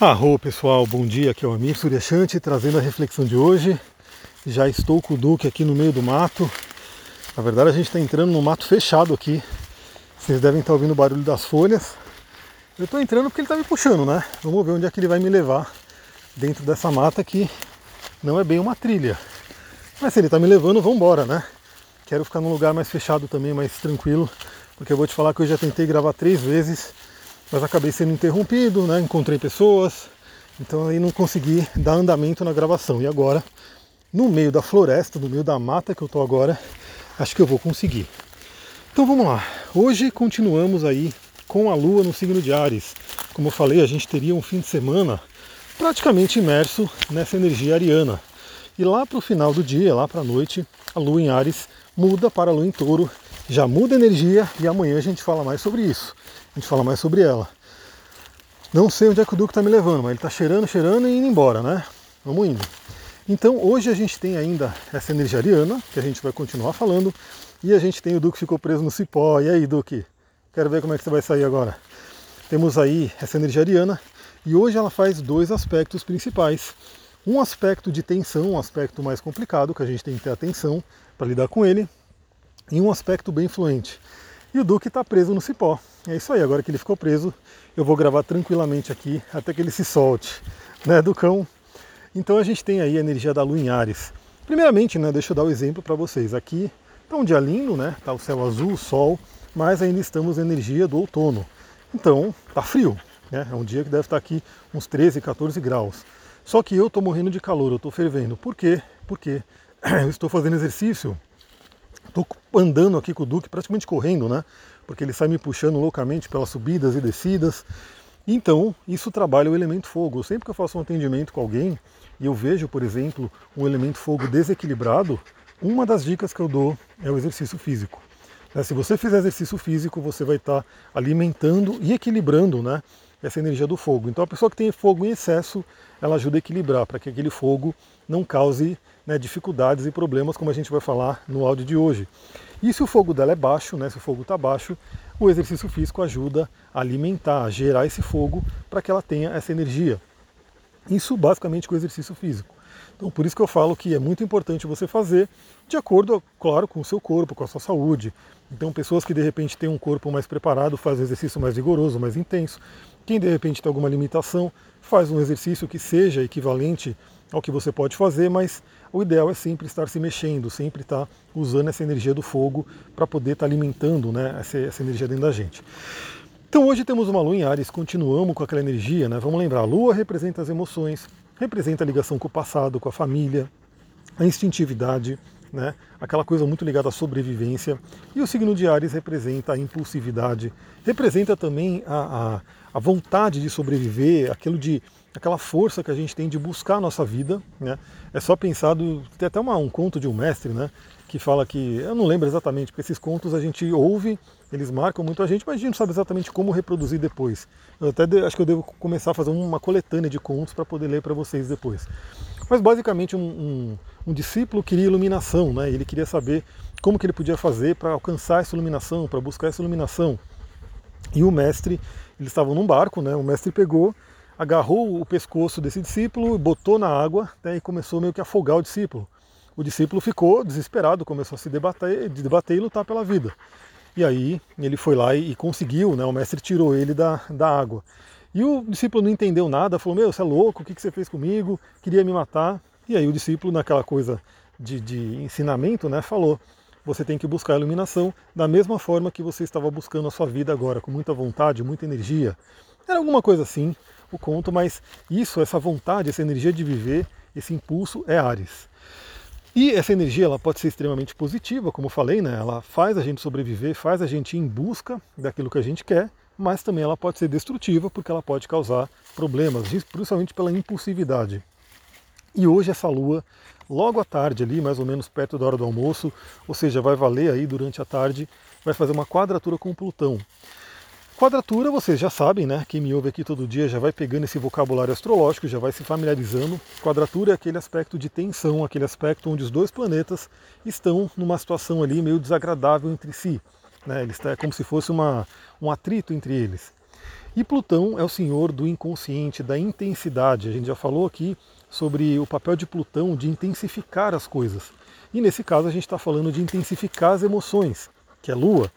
Arro pessoal, bom dia, aqui é o Amir Suryashanti trazendo a reflexão de hoje. Já estou com o Duque aqui no meio do mato. Na verdade a gente está entrando no mato fechado aqui. Vocês devem estar ouvindo o barulho das folhas. Eu estou entrando porque ele está me puxando, né? Vamos ver onde é que ele vai me levar dentro dessa mata que não é bem uma trilha. Mas se ele está me levando, vamos embora, né? Quero ficar num lugar mais fechado também, mais tranquilo, porque eu vou te falar que eu já tentei gravar três vezes mas acabei sendo interrompido, né? encontrei pessoas, então aí não consegui dar andamento na gravação. E agora, no meio da floresta, no meio da mata que eu estou agora, acho que eu vou conseguir. Então vamos lá. Hoje continuamos aí com a Lua no signo de Ares. Como eu falei, a gente teria um fim de semana praticamente imerso nessa energia ariana. E lá para o final do dia, lá para a noite, a Lua em Ares muda para a Lua em Touro, já muda a energia e amanhã a gente fala mais sobre isso a gente fala mais sobre ela. Não sei onde é que o Duque está me levando, mas ele está cheirando, cheirando e indo embora, né? Vamos indo. Então hoje a gente tem ainda essa energia ariana, que a gente vai continuar falando, e a gente tem o Duque que ficou preso no cipó. E aí, Duque? Quero ver como é que você vai sair agora. Temos aí essa energia ariana, e hoje ela faz dois aspectos principais. Um aspecto de tensão, um aspecto mais complicado, que a gente tem que ter atenção para lidar com ele, e um aspecto bem fluente. E o Duque está preso no cipó. É isso aí, agora que ele ficou preso, eu vou gravar tranquilamente aqui até que ele se solte, né, Ducão? Então a gente tem aí a energia da Lua em Ares. Primeiramente, né, deixa eu dar o um exemplo para vocês. Aqui está um dia lindo, né? Tá o céu azul, o sol, mas ainda estamos na energia do outono. Então, tá frio, né? É um dia que deve estar aqui uns 13, 14 graus. Só que eu estou morrendo de calor, eu estou fervendo. Por quê? Porque eu estou fazendo exercício Estou andando aqui com o Duque, praticamente correndo, né? Porque ele sai me puxando loucamente pelas subidas e descidas. Então, isso trabalha o elemento fogo. Sempre que eu faço um atendimento com alguém e eu vejo, por exemplo, um elemento fogo desequilibrado, uma das dicas que eu dou é o exercício físico. Né, se você fizer exercício físico, você vai estar alimentando e equilibrando né, essa energia do fogo. Então, a pessoa que tem fogo em excesso, ela ajuda a equilibrar para que aquele fogo não cause né, dificuldades e problemas, como a gente vai falar no áudio de hoje. E se o fogo dela é baixo, né, se o fogo está baixo, o exercício físico ajuda a alimentar, a gerar esse fogo para que ela tenha essa energia. Isso basicamente com o exercício físico. Então por isso que eu falo que é muito importante você fazer de acordo, claro, com o seu corpo, com a sua saúde. Então pessoas que de repente têm um corpo mais preparado fazem um exercício mais vigoroso, mais intenso. Quem de repente tem alguma limitação faz um exercício que seja equivalente ao que você pode fazer, mas o ideal é sempre estar se mexendo, sempre estar usando essa energia do fogo para poder estar alimentando né, essa, essa, energia dentro da gente. Então hoje temos uma lua em Ares, continuamos com aquela energia, né? Vamos lembrar, a lua representa as emoções, representa a ligação com o passado, com a família, a instintividade, né? aquela coisa muito ligada à sobrevivência. E o signo de Ares representa a impulsividade, representa também a, a, a vontade de sobreviver, aquilo de aquela força que a gente tem de buscar a nossa vida. Né? É só pensar, do, tem até uma, um conto de um mestre, né? Que fala que, eu não lembro exatamente, porque esses contos a gente ouve, eles marcam muito a gente, mas a gente não sabe exatamente como reproduzir depois. Eu até de, acho que eu devo começar a fazer uma coletânea de contos para poder ler para vocês depois. Mas basicamente um, um, um, discípulo queria iluminação, né? ele queria saber como que ele podia fazer para alcançar essa iluminação, para buscar essa iluminação. E o mestre, eles estavam num barco, né? o mestre pegou agarrou o pescoço desse discípulo, botou na água né, e começou meio que a afogar o discípulo. O discípulo ficou desesperado, começou a se debater, debater e lutar pela vida. E aí ele foi lá e, conseguiu, né, o mestre tirou ele da, da água. E o discípulo não entendeu nada, falou: Meu, você é louco, o que, que você fez comigo? Queria me matar. E aí o discípulo, naquela coisa de, de ensinamento, né, falou: Você tem que buscar a iluminação da mesma forma que você estava buscando a sua vida agora, com muita vontade, muita energia. Era alguma coisa assim o conto, mas isso, essa vontade, essa energia de viver, esse impulso é Ares. E essa energia ela pode ser extremamente positiva, como eu falei, né? ela faz a gente sobreviver, faz a gente ir em busca daquilo que a gente quer, mas também ela pode ser destrutiva porque ela pode causar problemas, principalmente pela impulsividade. E hoje essa lua, logo à tarde ali, mais ou menos perto da hora do almoço, ou seja, vai valer aí durante a tarde, vai fazer uma quadratura com Plutão. Quadratura, vocês já sabem, né? Quem me ouve aqui todo dia já vai pegando esse vocabulário astrológico, já vai se familiarizando. Quadratura é aquele aspecto de tensão, aquele aspecto onde os dois planetas estão numa situação ali meio desagradável entre si. Né? Eles é como se fosse uma, um atrito entre eles. E Plutão é o senhor do inconsciente, da intensidade. A gente já falou aqui sobre o papel de Plutão de intensificar as coisas. E nesse caso a gente está falando de intensificar as emoções, que é Lua.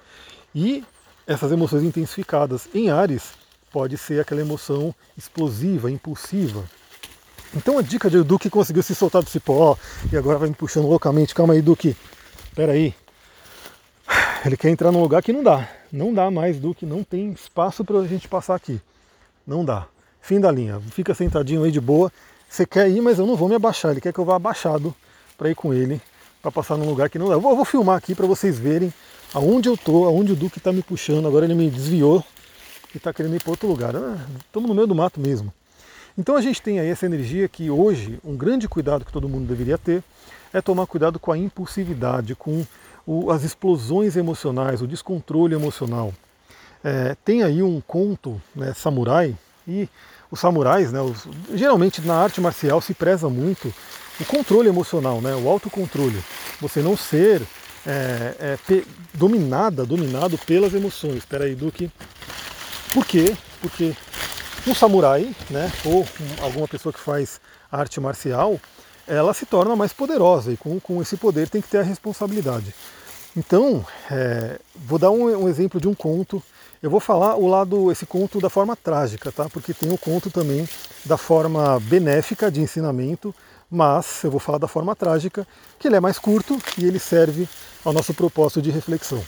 E essas emoções intensificadas em Ares pode ser aquela emoção explosiva, impulsiva. Então a dica de Duque conseguiu se soltar do cipó e agora vai me puxando loucamente. Calma aí, Duque. Espera aí. Ele quer entrar num lugar que não dá. Não dá mais, Duque. Não tem espaço para a gente passar aqui. Não dá. Fim da linha. Fica sentadinho aí de boa. Você quer ir, mas eu não vou me abaixar. Ele quer que eu vá abaixado para ir com ele, para passar num lugar que não dá. Eu vou filmar aqui para vocês verem aonde eu tô, aonde o Duque está me puxando. Agora ele me desviou e está querendo ir para outro lugar. Estamos ah, no meio do mato mesmo. Então a gente tem aí essa energia que hoje um grande cuidado que todo mundo deveria ter é tomar cuidado com a impulsividade, com o, as explosões emocionais, o descontrole emocional. É, tem aí um conto né, samurai e os samurais, né, os, geralmente na arte marcial se preza muito o controle emocional, né, o autocontrole. Você não ser é, é, dominada, dominado pelas emoções. Espera aí, Duque. Por quê? Porque um samurai, né, ou alguma pessoa que faz arte marcial, ela se torna mais poderosa e com, com esse poder tem que ter a responsabilidade. Então, é, vou dar um, um, exemplo de um conto. Eu vou falar o lado, esse conto da forma trágica, tá? Porque tem o conto também da forma benéfica de ensinamento, mas eu vou falar da forma trágica, que ele é mais curto e ele serve ao nosso propósito de reflexão.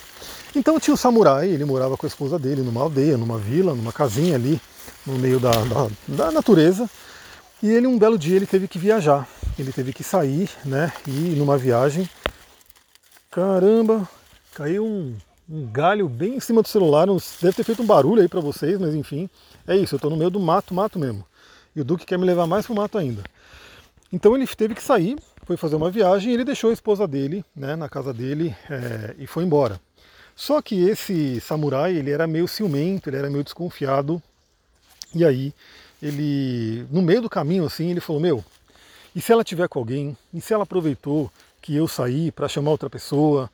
Então tinha o samurai, ele morava com a esposa dele numa aldeia, numa vila, numa casinha ali, no meio da, da, da natureza. E ele, um belo dia, ele teve que viajar. Ele teve que sair, né, e ir numa viagem. Caramba, caiu um, um galho bem em cima do celular. Deve ter feito um barulho aí para vocês, mas enfim, é isso. Eu estou no meio do mato, mato mesmo. E o Duque quer me levar mais pro mato ainda. Então ele teve que sair, foi fazer uma viagem e ele deixou a esposa dele né, na casa dele é, e foi embora. Só que esse samurai, ele era meio ciumento, ele era meio desconfiado. E aí, ele, no meio do caminho assim, ele falou: "Meu, e se ela tiver com alguém? E se ela aproveitou que eu saí para chamar outra pessoa?"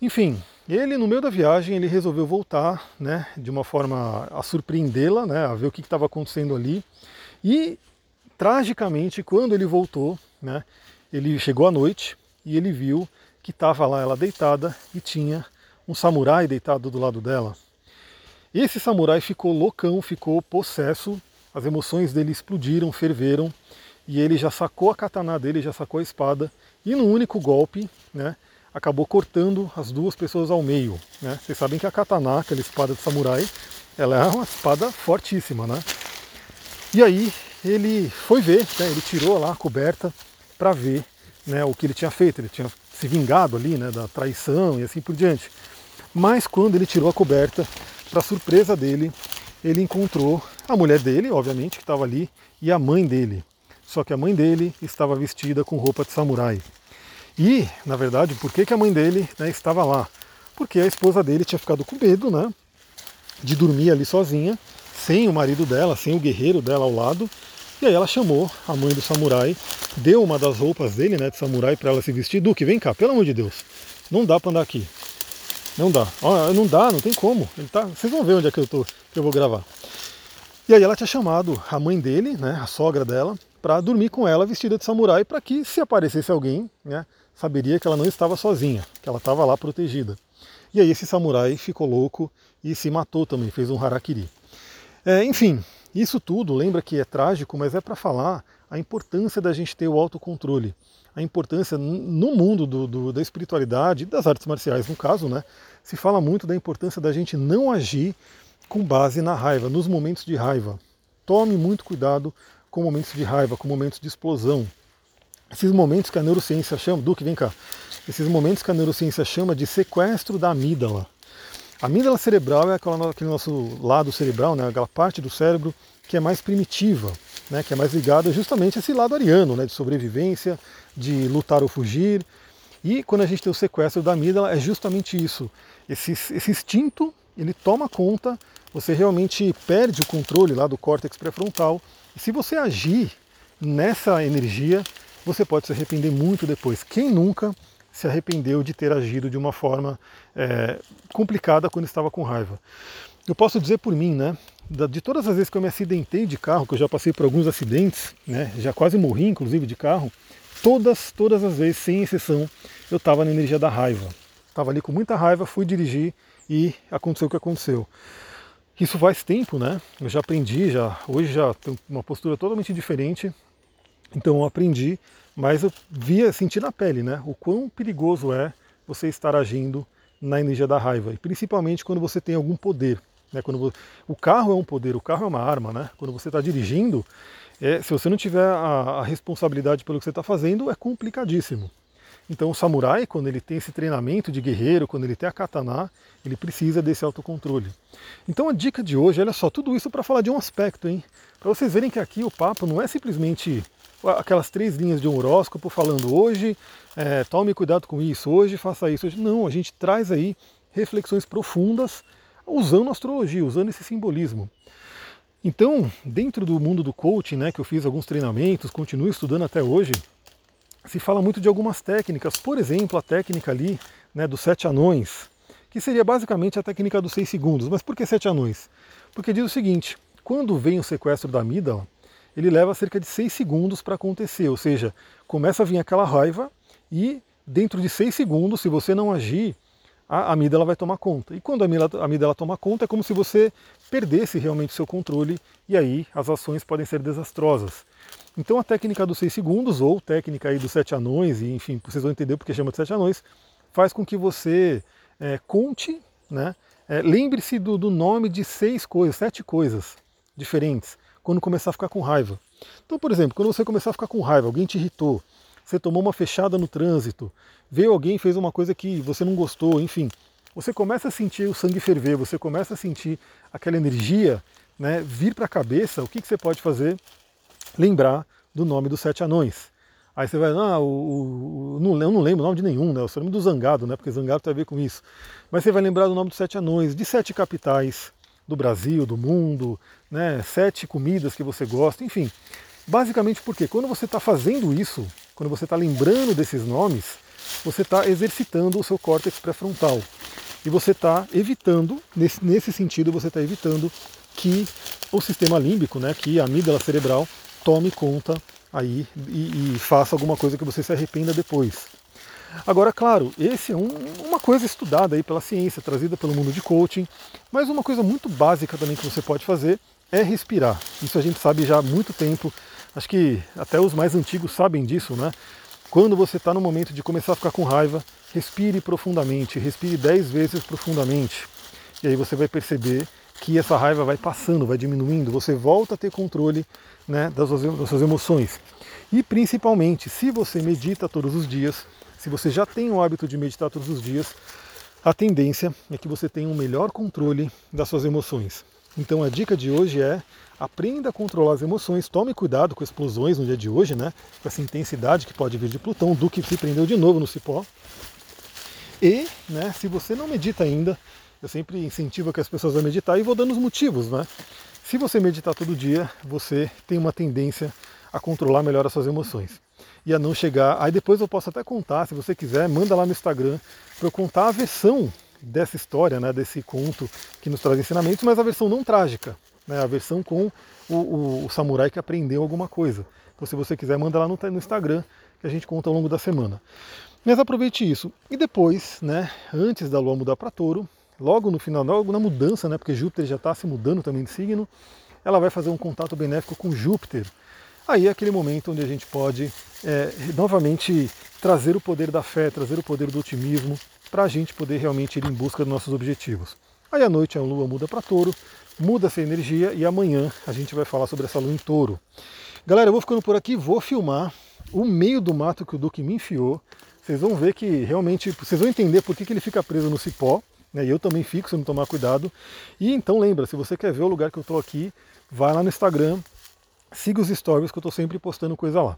Enfim, ele no meio da viagem, ele resolveu voltar, né, de uma forma a surpreendê-la, né, a ver o que estava acontecendo ali. E tragicamente, quando ele voltou, né, ele chegou à noite e ele viu que estava lá ela deitada e tinha um samurai deitado do lado dela. Esse samurai ficou loucão, ficou possesso, as emoções dele explodiram, ferveram, e ele já sacou a katana dele, já sacou a espada, e num único golpe, né, acabou cortando as duas pessoas ao meio. Né? Vocês sabem que a katana, aquela espada de samurai, ela é uma espada fortíssima, né? E aí ele foi ver, né, ele tirou lá a coberta para ver né, o que ele tinha feito. Ele tinha se vingado ali né, da traição e assim por diante. Mas quando ele tirou a coberta, para surpresa dele, ele encontrou a mulher dele, obviamente, que estava ali, e a mãe dele. Só que a mãe dele estava vestida com roupa de samurai. E, na verdade, por que, que a mãe dele né, estava lá? Porque a esposa dele tinha ficado com medo né, de dormir ali sozinha, sem o marido dela, sem o guerreiro dela ao lado. E aí ela chamou a mãe do samurai, deu uma das roupas dele, né, de samurai, para ela se vestir. Duque, vem cá, pelo amor de Deus. Não dá para andar aqui. Não dá. não dá, não tem como. Ele tá, vocês vão ver onde é que eu, tô, que eu vou gravar. E aí ela tinha chamado a mãe dele, né, a sogra dela, para dormir com ela vestida de samurai, para que se aparecesse alguém, né, saberia que ela não estava sozinha, que ela estava lá protegida. E aí esse samurai ficou louco e se matou também, fez um harakiri. É, enfim, isso tudo lembra que é trágico, mas é para falar a importância da gente ter o autocontrole a importância no mundo do, do, da espiritualidade, das artes marciais no caso, né, se fala muito da importância da gente não agir com base na raiva, nos momentos de raiva. Tome muito cuidado com momentos de raiva, com momentos de explosão. Esses momentos que a neurociência chama, Duque, vem cá, esses momentos que a neurociência chama de sequestro da amígdala. A amígdala cerebral é aquele nosso lado cerebral, né, aquela parte do cérebro que é mais primitiva, né, que é mais ligada justamente a esse lado ariano, né, de sobrevivência, de lutar ou fugir. E quando a gente tem o sequestro da amígdala, é justamente isso. Esse, esse instinto, ele toma conta, você realmente perde o controle lá do córtex pré-frontal. E se você agir nessa energia, você pode se arrepender muito depois. Quem nunca se arrependeu de ter agido de uma forma é, complicada quando estava com raiva? eu posso dizer por mim, né? De todas as vezes que eu me acidentei de carro, que eu já passei por alguns acidentes, né? Já quase morri, inclusive, de carro. Todas, todas as vezes, sem exceção, eu estava na energia da raiva. Estava ali com muita raiva, fui dirigir e aconteceu o que aconteceu. Isso faz tempo, né? Eu já aprendi, já hoje já tenho uma postura totalmente diferente. Então eu aprendi, mas eu via, senti na pele, né? O quão perigoso é você estar agindo na energia da raiva, e principalmente quando você tem algum poder. Né? Quando você... O carro é um poder, o carro é uma arma, né? Quando você está dirigindo, é, se você não tiver a, a responsabilidade pelo que você está fazendo, é complicadíssimo. Então o samurai, quando ele tem esse treinamento de guerreiro, quando ele tem a katana, ele precisa desse autocontrole. Então a dica de hoje, olha só, tudo isso para falar de um aspecto, hein? Para vocês verem que aqui o papo não é simplesmente aquelas três linhas de um horóscopo falando hoje, é, tome cuidado com isso, hoje faça isso. Hoje. Não, a gente traz aí reflexões profundas usando astrologia, usando esse simbolismo. Então, dentro do mundo do coaching, né, que eu fiz alguns treinamentos, continuo estudando até hoje, se fala muito de algumas técnicas, por exemplo, a técnica ali né, dos sete anões, que seria basicamente a técnica dos seis segundos. Mas por que sete anões? Porque diz o seguinte: quando vem o sequestro da amígdala, ele leva cerca de seis segundos para acontecer, ou seja, começa a vir aquela raiva e dentro de seis segundos, se você não agir, a amígdala vai tomar conta. E quando a amígdala toma conta, é como se você perdesse realmente o seu controle e aí as ações podem ser desastrosas. Então a técnica dos seis segundos, ou técnica aí dos sete anões, e enfim, vocês vão entender porque chama de sete anões, faz com que você é, conte, né? É, Lembre-se do, do nome de seis coisas, sete coisas diferentes, quando começar a ficar com raiva. Então, por exemplo, quando você começar a ficar com raiva, alguém te irritou, você tomou uma fechada no trânsito, veio alguém fez uma coisa que você não gostou, enfim, você começa a sentir o sangue ferver, você começa a sentir aquela energia né, vir para a cabeça, o que, que você pode fazer? Lembrar do nome dos sete anões. Aí você vai, ah, o, o, não, eu não lembro o nome de nenhum, né? Eu só lembro do Zangado, né? Porque Zangado tem a ver com isso. Mas você vai lembrar do nome dos sete anões, de sete capitais do Brasil, do mundo, né? Sete comidas que você gosta, enfim. Basicamente porque quando você está fazendo isso, quando você está lembrando desses nomes, você está exercitando o seu córtex pré-frontal. E você está evitando, nesse, nesse sentido, você está evitando que o sistema límbico, né, que a amígdala cerebral, tome conta aí e, e, faça alguma coisa que você se arrependa depois. Agora, claro, esse é um, uma coisa estudada aí pela ciência, trazida pelo mundo de coaching, mas uma coisa muito básica também que você pode fazer é respirar. Isso a gente sabe já há muito tempo, acho que até os mais antigos sabem disso, né? Quando você está no momento de começar a ficar com raiva, respire profundamente, respire 10 vezes profundamente. E aí você vai perceber que essa raiva vai passando, vai diminuindo, você volta a ter controle né, das, suas, das suas emoções. E principalmente, se você medita todos os dias, se você já tem o hábito de meditar todos os dias, a tendência é que você tenha um melhor controle das suas emoções. Então a dica de hoje é aprenda a controlar as emoções, tome cuidado com explosões no dia de hoje, né? Com essa intensidade que pode vir de Plutão, do que se prendeu de novo no cipó. E, né, se você não medita ainda, eu sempre incentivo que as pessoas a meditar e vou dando os motivos, né? Se você meditar todo dia, você tem uma tendência a controlar melhor as suas emoções e a não chegar. Aí depois eu posso até contar, se você quiser, manda lá no Instagram para eu contar a versão dessa história, né, desse conto que nos traz ensinamentos, mas a versão não trágica, né, a versão com o, o, o samurai que aprendeu alguma coisa. Então, se você quiser, manda lá no, no Instagram que a gente conta ao longo da semana. Mas aproveite isso. E depois, né, antes da lua mudar para touro, logo no final, logo na mudança, né, porque Júpiter já está se mudando também de signo, ela vai fazer um contato benéfico com Júpiter. Aí é aquele momento onde a gente pode é, novamente trazer o poder da fé, trazer o poder do otimismo, para a gente poder realmente ir em busca dos nossos objetivos. Aí à noite a lua muda para touro, muda essa energia e amanhã a gente vai falar sobre essa lua em touro. Galera, eu vou ficando por aqui, vou filmar o meio do mato que o Duque me enfiou. Vocês vão ver que realmente, vocês vão entender por que, que ele fica preso no cipó. Né? E eu também fico se não tomar cuidado. E então lembra, se você quer ver o lugar que eu estou aqui, vai lá no Instagram, siga os stories que eu estou sempre postando coisa lá.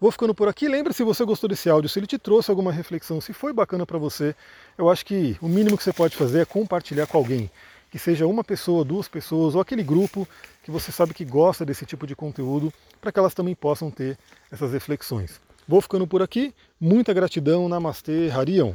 Vou ficando por aqui. Lembre se você gostou desse áudio, se ele te trouxe alguma reflexão, se foi bacana para você, eu acho que o mínimo que você pode fazer é compartilhar com alguém. Que seja uma pessoa, duas pessoas, ou aquele grupo que você sabe que gosta desse tipo de conteúdo, para que elas também possam ter essas reflexões. Vou ficando por aqui. Muita gratidão. Namastê, Harion.